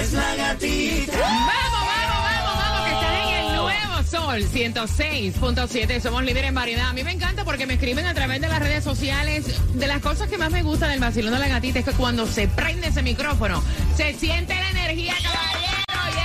Es la gatita. Vamos, vamos, vamos, vamos, que estás en el nuevo Sol 106.7. Somos líderes en variedad. A mí me encanta porque me escriben a través de las redes sociales. De las cosas que más me gusta del vacilón de la gatita es que cuando se prende ese micrófono, se siente la energía, caballero.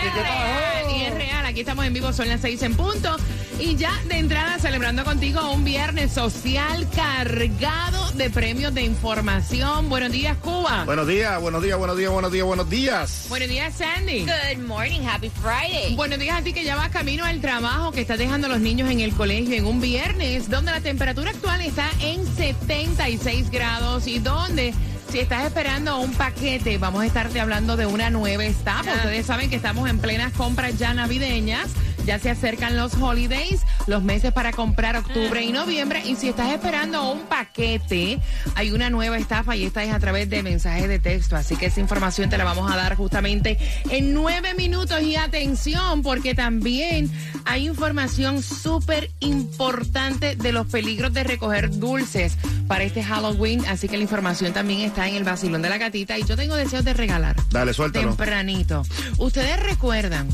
Y es real, y es real. Aquí estamos en vivo, son las seis en punto. Y ya de entrada celebrando contigo un viernes social cargado de premios de información. Buenos días, Cuba. Buenos días, buenos días, buenos días, buenos días, buenos días. Buenos días, Sandy. Good morning, happy Friday. Buenos días a ti que ya vas camino al trabajo, que estás dejando a los niños en el colegio en un viernes, donde la temperatura actual está en 76 grados y donde... Si estás esperando un paquete, vamos a estarte hablando de una nueva etapa. Ustedes saben que estamos en plenas compras ya navideñas. Ya se acercan los holidays, los meses para comprar octubre y noviembre. Y si estás esperando un paquete, hay una nueva estafa y esta es a través de mensajes de texto. Así que esa información te la vamos a dar justamente en nueve minutos. Y atención, porque también hay información súper importante de los peligros de recoger dulces para este Halloween. Así que la información también está en el vacilón de la gatita. Y yo tengo deseos de regalar. Dale, suéltalo. Tempranito. ¿Ustedes recuerdan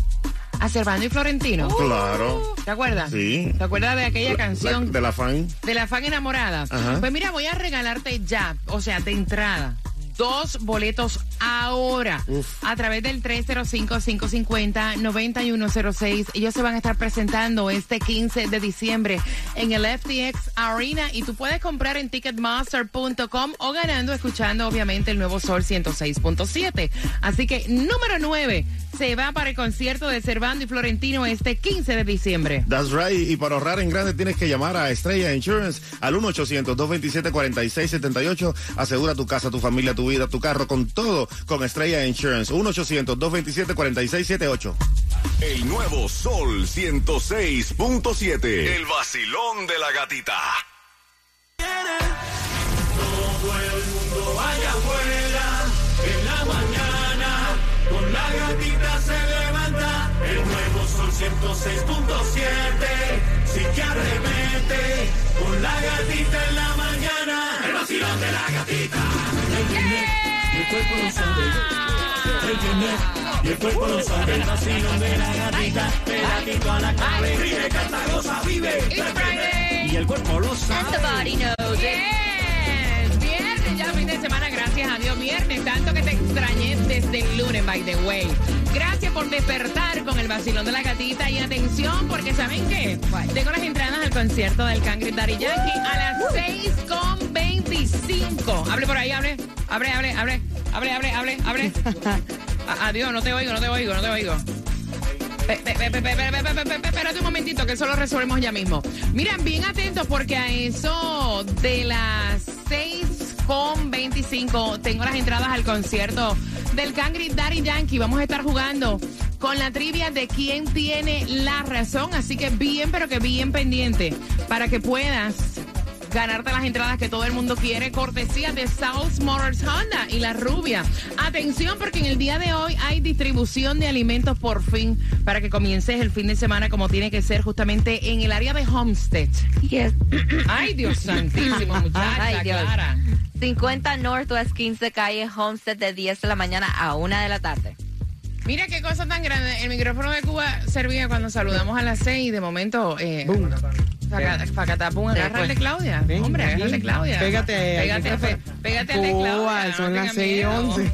a Servando y Florentino? Claro. ¿Te acuerdas? Sí. ¿Te acuerdas de aquella canción? La- de la fan. De la fan enamorada. Ajá. Pues mira, voy a regalarte ya, o sea, de entrada, dos boletos ahora Uf. a través del 305-550-9106. Ellos se van a estar presentando este 15 de diciembre en el FTX Arena y tú puedes comprar en ticketmaster.com o ganando escuchando obviamente el nuevo Sol 106.7. Así que número 9 se va para el concierto de Servando y Florentino este 15 de diciembre. That's right. Y para ahorrar en grande tienes que llamar a Estrella Insurance al 1-800-227-4678. Asegura tu casa, tu familia, tu vida, tu carro con todo con Estrella Insurance. 1-800-227-4678. El nuevo Sol 106.7. El vacilón de la gatita. Todo el mundo vaya Gatita se levanta. El nuevo sol 106.7. Sí que arremete. Con la gatita en la mañana. El vacilón de la gatita. El viernes, y el cuerpo lo sabe. El viernes, y el cuerpo lo sabe. El vacilón de la gatita. Pegadito a la cabe. Ríe, canta, goza, vive. It's Friday. Y el cuerpo lo And the sabe. body knows it. Yes, viernes, tanto que te extrañé desde el lunes, by the way. Gracias por despertar con el vacilón de la gatita y atención, porque ¿saben qué? Tengo las entradas al concierto del Cangre Daddy Yankee a las 6.25. Hable por ahí, hable, hable, hable, hable, hable, hable, hable, hable. Adiós, no te oigo, no te oigo, no te oigo. Espérate un momentito, que eso lo resolvemos ya mismo. Miren, bien atentos porque a eso de las 6.25 tengo las entradas al concierto del Cangri Daddy Yankee. Vamos a estar jugando con la trivia de quién tiene la razón. Así que bien, pero que bien pendiente para que puedas ganarte las entradas que todo el mundo quiere, cortesía de South Motors Honda y la rubia. Atención, porque en el día de hoy hay distribución de alimentos por fin para que comiences el fin de semana como tiene que ser justamente en el área de Homestead. Yes. Ay, Dios santísimo, muchacha, Ay, Dios. Clara. 50 Northwest 15 calle Homestead de 10 de la mañana a 1 de la tarde. Mira qué cosa tan grande. El micrófono de Cuba servía cuando saludamos a las seis y de momento. Eh, El de Claudia. Hombre, agarra el de Claudia. Pégate Pégate. Cuba, ya, son no las tenga 6 y miedo. 11.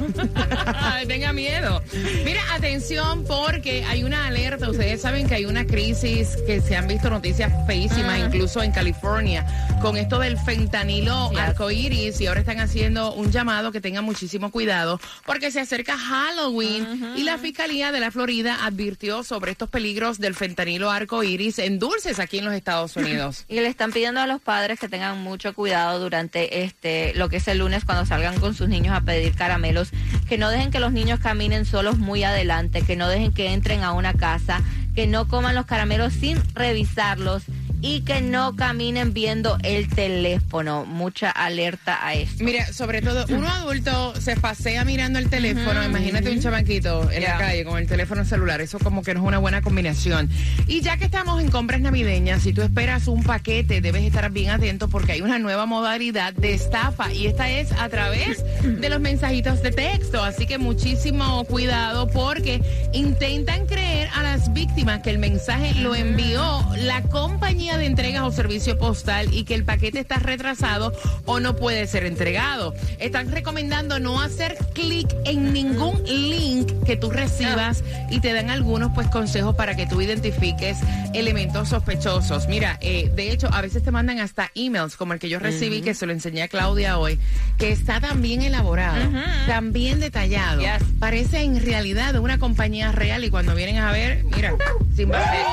tenga miedo. Mira, atención porque hay una alerta. Ustedes saben que hay una crisis que se han visto noticias feísimas, incluso en California, con esto del fentanilo Yes. arcoíris y ahora están haciendo un llamado que tengan muchísimo cuidado porque se acerca Halloween y la Fiscalía de la Florida advirtió sobre estos peligros del fentanilo arcoíris en dulces aquí en los Estados Unidos. Y le están pidiendo a los padres que tengan mucho cuidado durante este lo que es el lunes cuando salgan con sus niños a pedir caramelos, que no dejen que los niños caminen solos muy adelante, que no dejen que entren a una casa, que no coman los caramelos sin revisarlos y que no caminen viendo el teléfono. Mucha alerta a esto. Mira, sobre todo, uno adulto se pasea mirando el teléfono. Imagínate un chamaquito en la calle con el teléfono celular. Eso como que no es una buena combinación. Y ya que estamos en compras navideñas, si tú esperas un paquete, debes estar bien atento porque hay una nueva modalidad de estafa. Y esta es a través de los mensajitos de texto. Así que muchísimo cuidado porque intentan creer a las víctimas que el mensaje lo envió la compañía de entregas o servicio postal y que el paquete está retrasado o no puede ser entregado. Están recomendando no hacer clic en ningún link que tú recibas y te dan algunos pues consejos para que tú identifiques elementos sospechosos. Mira, eh, de hecho, a veces te mandan hasta emails como el que yo recibí, que se lo enseñé a Claudia hoy, que está tan bien elaborado, tan bien detallado. Yes. Parece en realidad una compañía real y cuando vienen a ver, mira, sin, vase-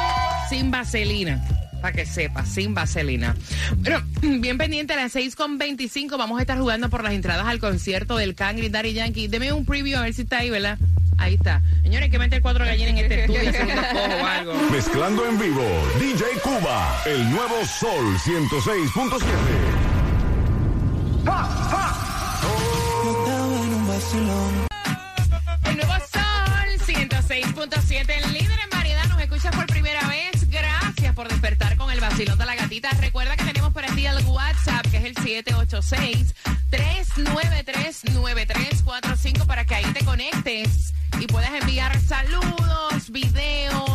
sin vaselina. Para que sepa, sin vaselina. Bueno, bien pendiente a las 6.25 vamos a estar jugando por las entradas al concierto del Cangri Daddy Yankee. Deme un preview a ver si está ahí, ¿verdad? Ahí está. Señores, hay que meter cuatro gallinas en este estudio, o algo. Mezclando en vivo, DJ Cuba, el nuevo Sol 106.7. El nuevo Sol 106.7, por despertar con el vacilón de la gatita. Recuerda que tenemos para ti el WhatsApp, que es el 786-393-9345, para que ahí te conectes y puedas enviar saludos, videos,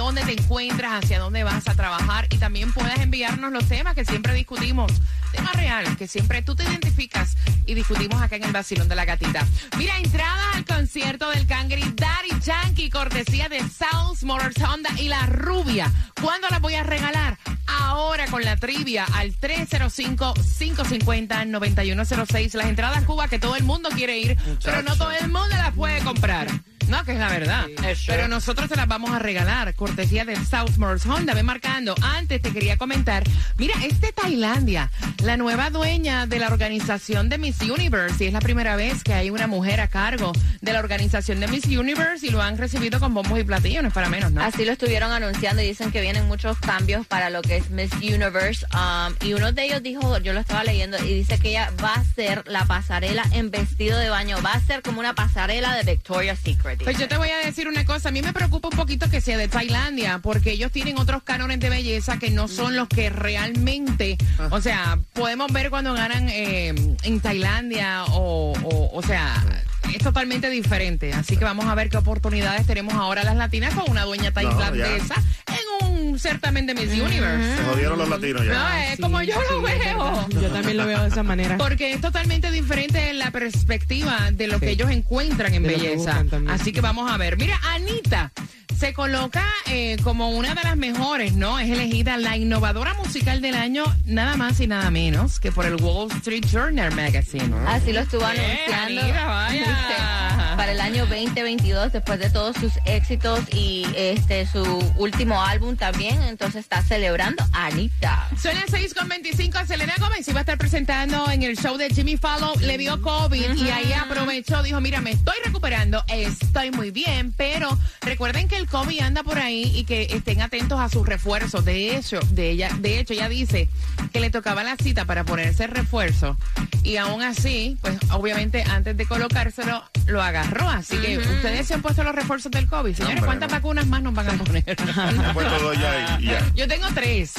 dónde te encuentras, hacia dónde vas a trabajar y también puedas enviarnos los temas que siempre discutimos, temas reales que siempre tú te identificas y discutimos acá en el vacilón de la gatita. Mira, entrada al concierto del Cangri Daddy Yankee, cortesía de South Motors Honda y la rubia. ¿Cuándo la voy a regalar? Ahora con la trivia al 305-550-9106. Las entradas Cuba que todo el mundo quiere ir, pero no todo el mundo las puede comprar. No, que es la verdad. Pero nosotros te las vamos a regalar, cortesía de Southmores Honda. Ve marcando. Antes te quería comentar, mira, es de Tailandia, la nueva dueña de la organización de Miss Universe. Y es la primera vez que hay una mujer a cargo de la organización de Miss Universe y lo han recibido con bombos y platillos, no es para menos, ¿no? Así lo estuvieron anunciando y dicen que vienen muchos cambios para lo que es Miss Universe. um, y uno de ellos dijo, yo lo estaba leyendo, y dice que ella va a ser la pasarela en vestido de baño. Va a ser como una pasarela de Victoria's Secret. Pues yo te voy a decir una cosa, a mí me preocupa un poquito que sea de Tailandia, porque ellos tienen otros cánones de belleza que no son los que realmente, o sea, podemos ver cuando ganan eh, en Tailandia o, o, o sea, es totalmente diferente. Así que vamos a ver qué oportunidades tenemos ahora las latinas con una dueña tailandesa en un certamen de Miss Universe. Se jodieron los latinos ya. No, es como yo lo veo. Yo también lo veo de esa manera. Porque es totalmente diferente la perspectiva de lo que ellos encuentran en De belleza. Así que vamos a ver. Mira, Anita se coloca eh, como una de las mejores, ¿no? Es elegida la innovadora musical del año, nada más y nada menos que por el Wall Street Journal Magazine. Así lo estuvo anunciando Anita, vaya. para el año 2022, después de todos sus éxitos y este su último álbum también. Entonces está celebrando Anita. Son las 6 con 25. Selena Gómez iba a estar presentando en el show de Jimmy Fallon. Le dio COVID y ahí aprovechó. Dijo, mira, me estoy recuperando. Estoy muy bien. Pero recuerden que el COVID anda por ahí y que estén atentos a sus refuerzos. De hecho, de ella, de hecho, ella dice que le tocaba la cita para ponerse el refuerzo. Y aún así, pues obviamente antes de colocárselo, lo agarró. Así que ustedes se han puesto los refuerzos del COVID. Señores, Hombre, ¿cuántas no. vacunas más nos van a poner? Me he puesto dos ya y- y ya. Yo tengo tres.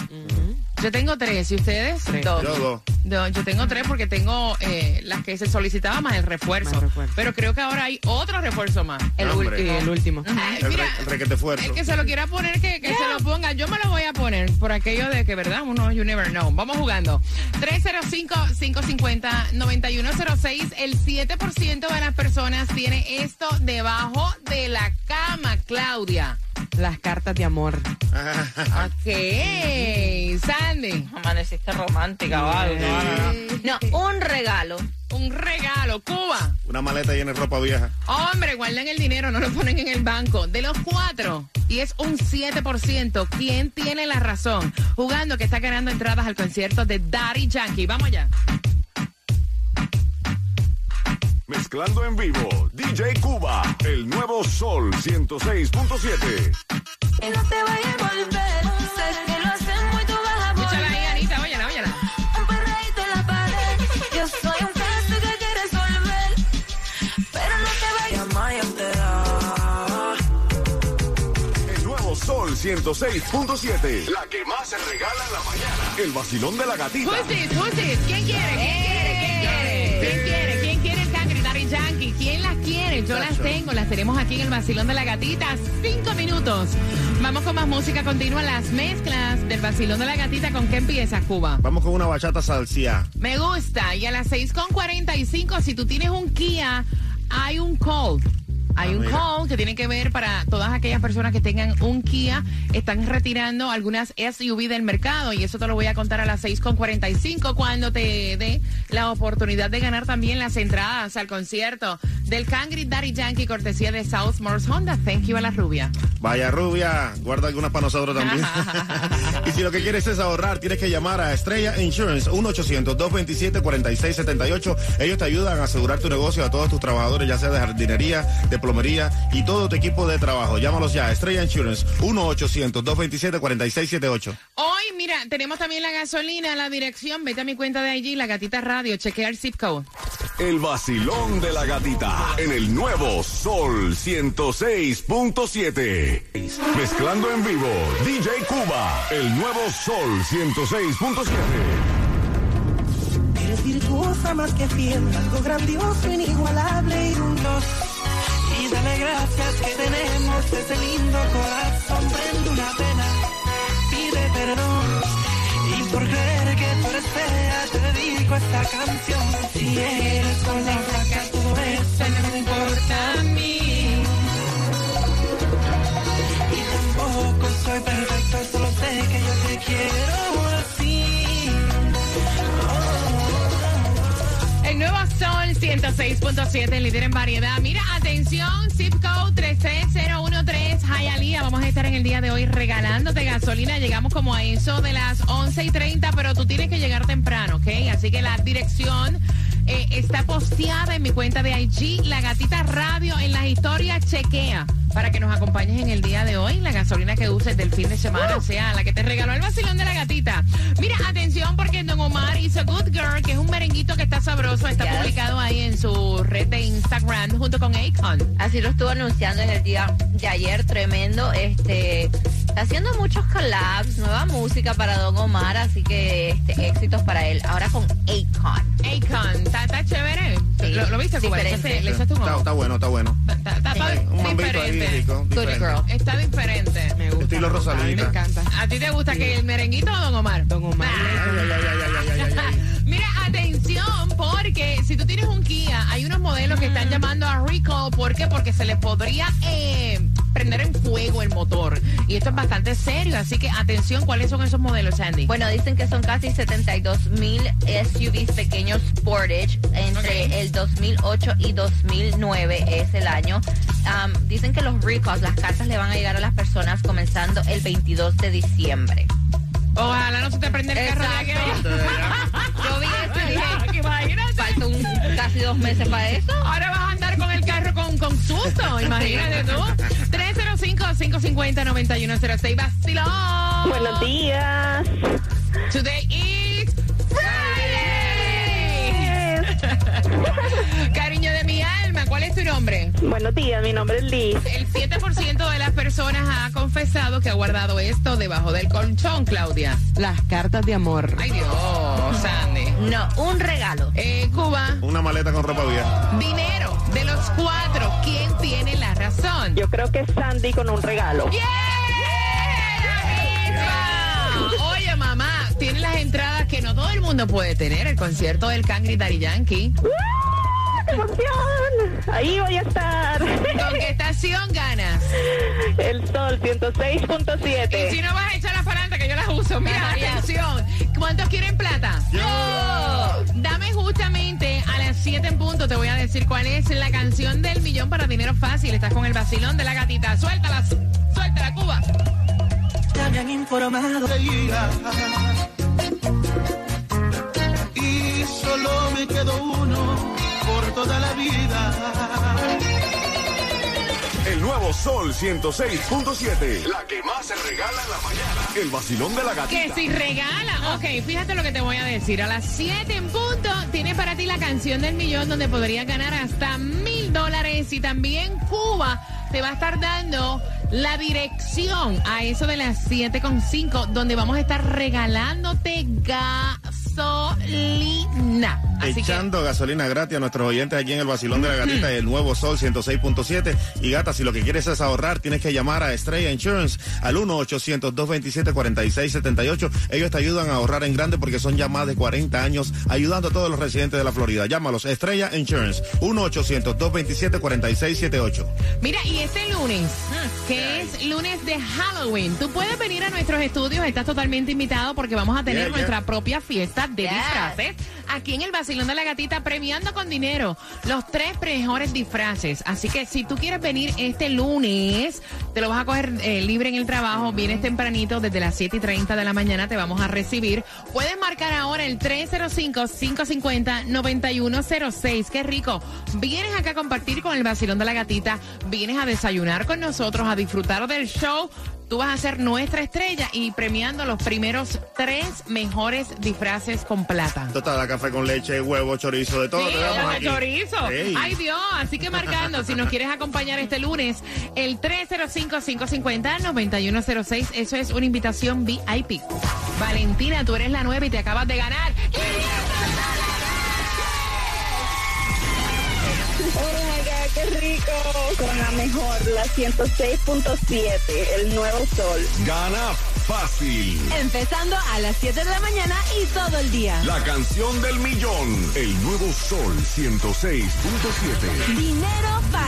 Yo tengo tres. ¿Y ustedes? Dos. Yo dos. No, yo tengo tres porque tengo eh, las que se solicitaba más el refuerzo. Más refuerzo. Pero creo que ahora hay otro refuerzo más. El No, hombre. Y último. el último. Ay, El, mira, re- el requete fuerzo. el que se lo quiera poner, que, que se lo ponga. Yo me lo voy a poner por aquello de que, ¿verdad? Uno, you never know. Vamos jugando. 305-550-9106. El 7% de las personas tiene esto debajo de la cama, Claudia. Las cartas de amor. Ok. Sandy. Amaneciste romántica, ¿vale? No, no, no. No, un regalo. Un regalo. Cuba. Una maleta llena de ropa vieja. Hombre, guardan el dinero, no lo ponen en el banco. De los cuatro, y es un 7%, ¿quién tiene la razón? Jugando que está ganando entradas al concierto de Daddy Yankee. Vamos allá. Mezclando en vivo, DJ Cuba, el nuevo Sol 106.7. Y no te vayas a volver. Sé que lo hacemos y tú vas a Escúchala ahí, volver. Anita, óyala, óyala. Un perreíto en la pared. Yo soy un caso que quieres volver. Pero no te vayas. Maya te da. El nuevo Sol 106.7. La que más se regala en la mañana. El vacilón de la gatita. Who's this? ¿Quién quiere? ¿Quién quiere? ¿Quién quiere? Tenemos aquí en el vacilón de la gatita. Cinco minutos. Vamos con más música continua, las mezclas del vacilón de la gatita. ¿Con qué empieza, Cuba? Vamos con una bachata salsia. Me gusta. Y a las 6.45, si tú tienes un Kia, hay un call. Hay Ah, un call que tiene que ver para todas aquellas personas que tengan un Kia. Están retirando algunas SUV del mercado y eso te lo voy a contar a las 6.45 cuando te dé la oportunidad de ganar también las entradas al concierto del Cangri Daddy Yankee cortesía de South Morse Honda. Thank you a la rubia. Vaya rubia, guarda algunas para nosotros también. y si lo que quieres es ahorrar, tienes que llamar a Estrella Insurance 1-800-227-4678. Ellos te ayudan a asegurar tu negocio a todos tus trabajadores, ya sea de jardinería, de plomería y todo tu equipo de trabajo. Llámalos ya, Estrella Insurance 1-800-227-4678. Hoy, mira, tenemos también la gasolina, la dirección. Vete a mi cuenta de allí, la gatita radio. Chequea el zip code. El vacilón de la gatita. En el nuevo Sol 106.7. Mezclando en vivo, DJ Cuba. El nuevo Sol 106.7. Eres virtuosa más que fiel, algo grandioso, inigualable y juntos. Y dale gracias que tenemos ese lindo corazón, prende una pena, pide perdón. Y por creer que tú eres fea, te dedico esta canción. Si eres con la flaca, todo eso no me importa a mí. Soy perfecto, solo sé que yo te. El nuevo Sol 106.7, líder en variedad. Mira, atención, zip code 33013, Hialeah. Vamos a estar en el día de hoy regalándote gasolina. Llegamos como a eso de las 11 y 30, pero tú tienes que llegar temprano, ¿ok? Así que la dirección eh, está posteada en mi cuenta de IG, La Gatita Radio, en las historias, chequea. Para que nos acompañes en el día de hoy, la gasolina que uses del fin de semana, sea la que te regaló el vacilón de la gatita. Mira, atención, porque Don Omar hizo Good Girl, que es un merenguito que está sabroso, está Yes. publicado ahí en su red de Instagram junto con Akon. Así lo estuvo anunciando en el día de ayer, tremendo. Este, está haciendo muchos collabs, nueva música para Don Omar, así que este, éxitos para él. Ahora con Akon. Akon, ¿está, está chévere? Sí, ¿Lo, lo viste, Cuba? Le echaste- le echaste un Está, ojo. está bueno, está bueno. Está, está- está Un mambito ahí diferente. girl. Está diferente. Me gusta. Estilo me gusta, a mí Rosalita. Me encanta. ¿A ti te gusta que el merenguito o Don Omar? Don Omar. Mira, atención, porque si tú tienes un Kia, hay unos modelos que están llamando a recall. ¿Por qué? Porque se les podría eh, prender en fuego el motor. Y esto es bastante serio, así que atención, ¿cuáles son esos modelos, Sandy? Bueno, dicen que son casi 72 mil SUVs pequeños Sportage entre el 2008 y 2009 es el año. Dicen que los recalls, las cartas le van a llegar a las personas comenzando el 22 de diciembre. Ojalá no se te prenda el carro de aquí a Exacto. allá. Yo vi Un, casi dos meses para eso. Ahora vas a andar con el carro con, con susto, imagínate tú. 305-550-9106, vacilón. Buenos días. Today is Friday. Alma, ¿cuál es tu nombre? Buenos días, mi nombre es Liz. El 7% de las personas ha confesado que ha guardado esto debajo del colchón, Claudia. Las cartas de amor. Ay, Dios, Sandy. No, un regalo. Eh, Cuba, Una maleta con ropa vieja. dinero. De los cuatro, ¿quién tiene la razón? Yo creo que es Sandy con un regalo. ¡Yeah! ¡La misma! Oye, mamá, tiene las entradas que no todo el mundo puede tener. El concierto del Cangri Daddy Yankee. Ahí voy a estar. ¿Con qué estación ganas? El sol Y si 106.7. no vas a echar las palantas que yo las uso, mira, atención. ¿Cuántos quieren plata? ¡Oh! Dame justamente a las 7 en punto, te voy a decir cuál es la canción del millón para dinero fácil. Estás con el vacilón de la gatita. Suéltala, suéltala, Cuba. Ya me han informado. Y solo me quedó uno por toda la vida. El nuevo Sol 106.7. La que más se regala en la mañana. El vacilón de la gatita. Que si regala. Ok, fíjate lo que te voy a decir. A las 7 en punto tiene para ti la canción del millón donde podrías ganar hasta mil dólares. Y también Cuba te va a estar dando la dirección a eso de las 7.5 donde vamos a estar regalándote gasolina. Así que Echando gasolina gratis a nuestros oyentes aquí en el Basilón de la Gatita el nuevo Sol 106.7. Y gata, si lo que quieres es ahorrar, tienes que llamar a Estrella Insurance al 1-800-227-4678. Ellos te ayudan a ahorrar en grande porque son ya más de 40 años ayudando a todos los residentes de la Florida. Llámalos, Estrella Insurance, 1-800-227-4678. Mira, y este lunes, que es lunes de Halloween, tú puedes venir a nuestros estudios, estás totalmente invitado porque vamos a tener Yeah, yeah. nuestra propia fiesta de disfraces aquí en el Basilón de la Gatita, premiando con dinero los tres mejores disfraces. Así que si tú quieres venir este lunes, te lo vas a coger eh, libre en el trabajo, vienes tempranito, desde las 7 y 30 de la mañana te vamos a recibir. Puedes marcar ahora el 305-550-9106. Qué rico. Vienes acá a compartir con el Basilón de la Gatita, vienes a desayunar con nosotros, a disfrutar del show. Tú vas a ser nuestra estrella y premiando los primeros tres mejores disfraces con plata. Total, café con leche, huevo, chorizo, de todo. Sí, te chorizo. Ay Dios, así que marcando, si nos quieres acompañar este lunes, el 305-550-9106, eso es una invitación VIP. Valentina, tú eres la nueva y te acabas de ganar. 500 qué rico. Con la mejor, la 106.7. El nuevo sol. Gana fácil. Empezando a las 7 de la mañana y todo el día. La canción del millón. El nuevo Sol 106.7. Dinero fácil.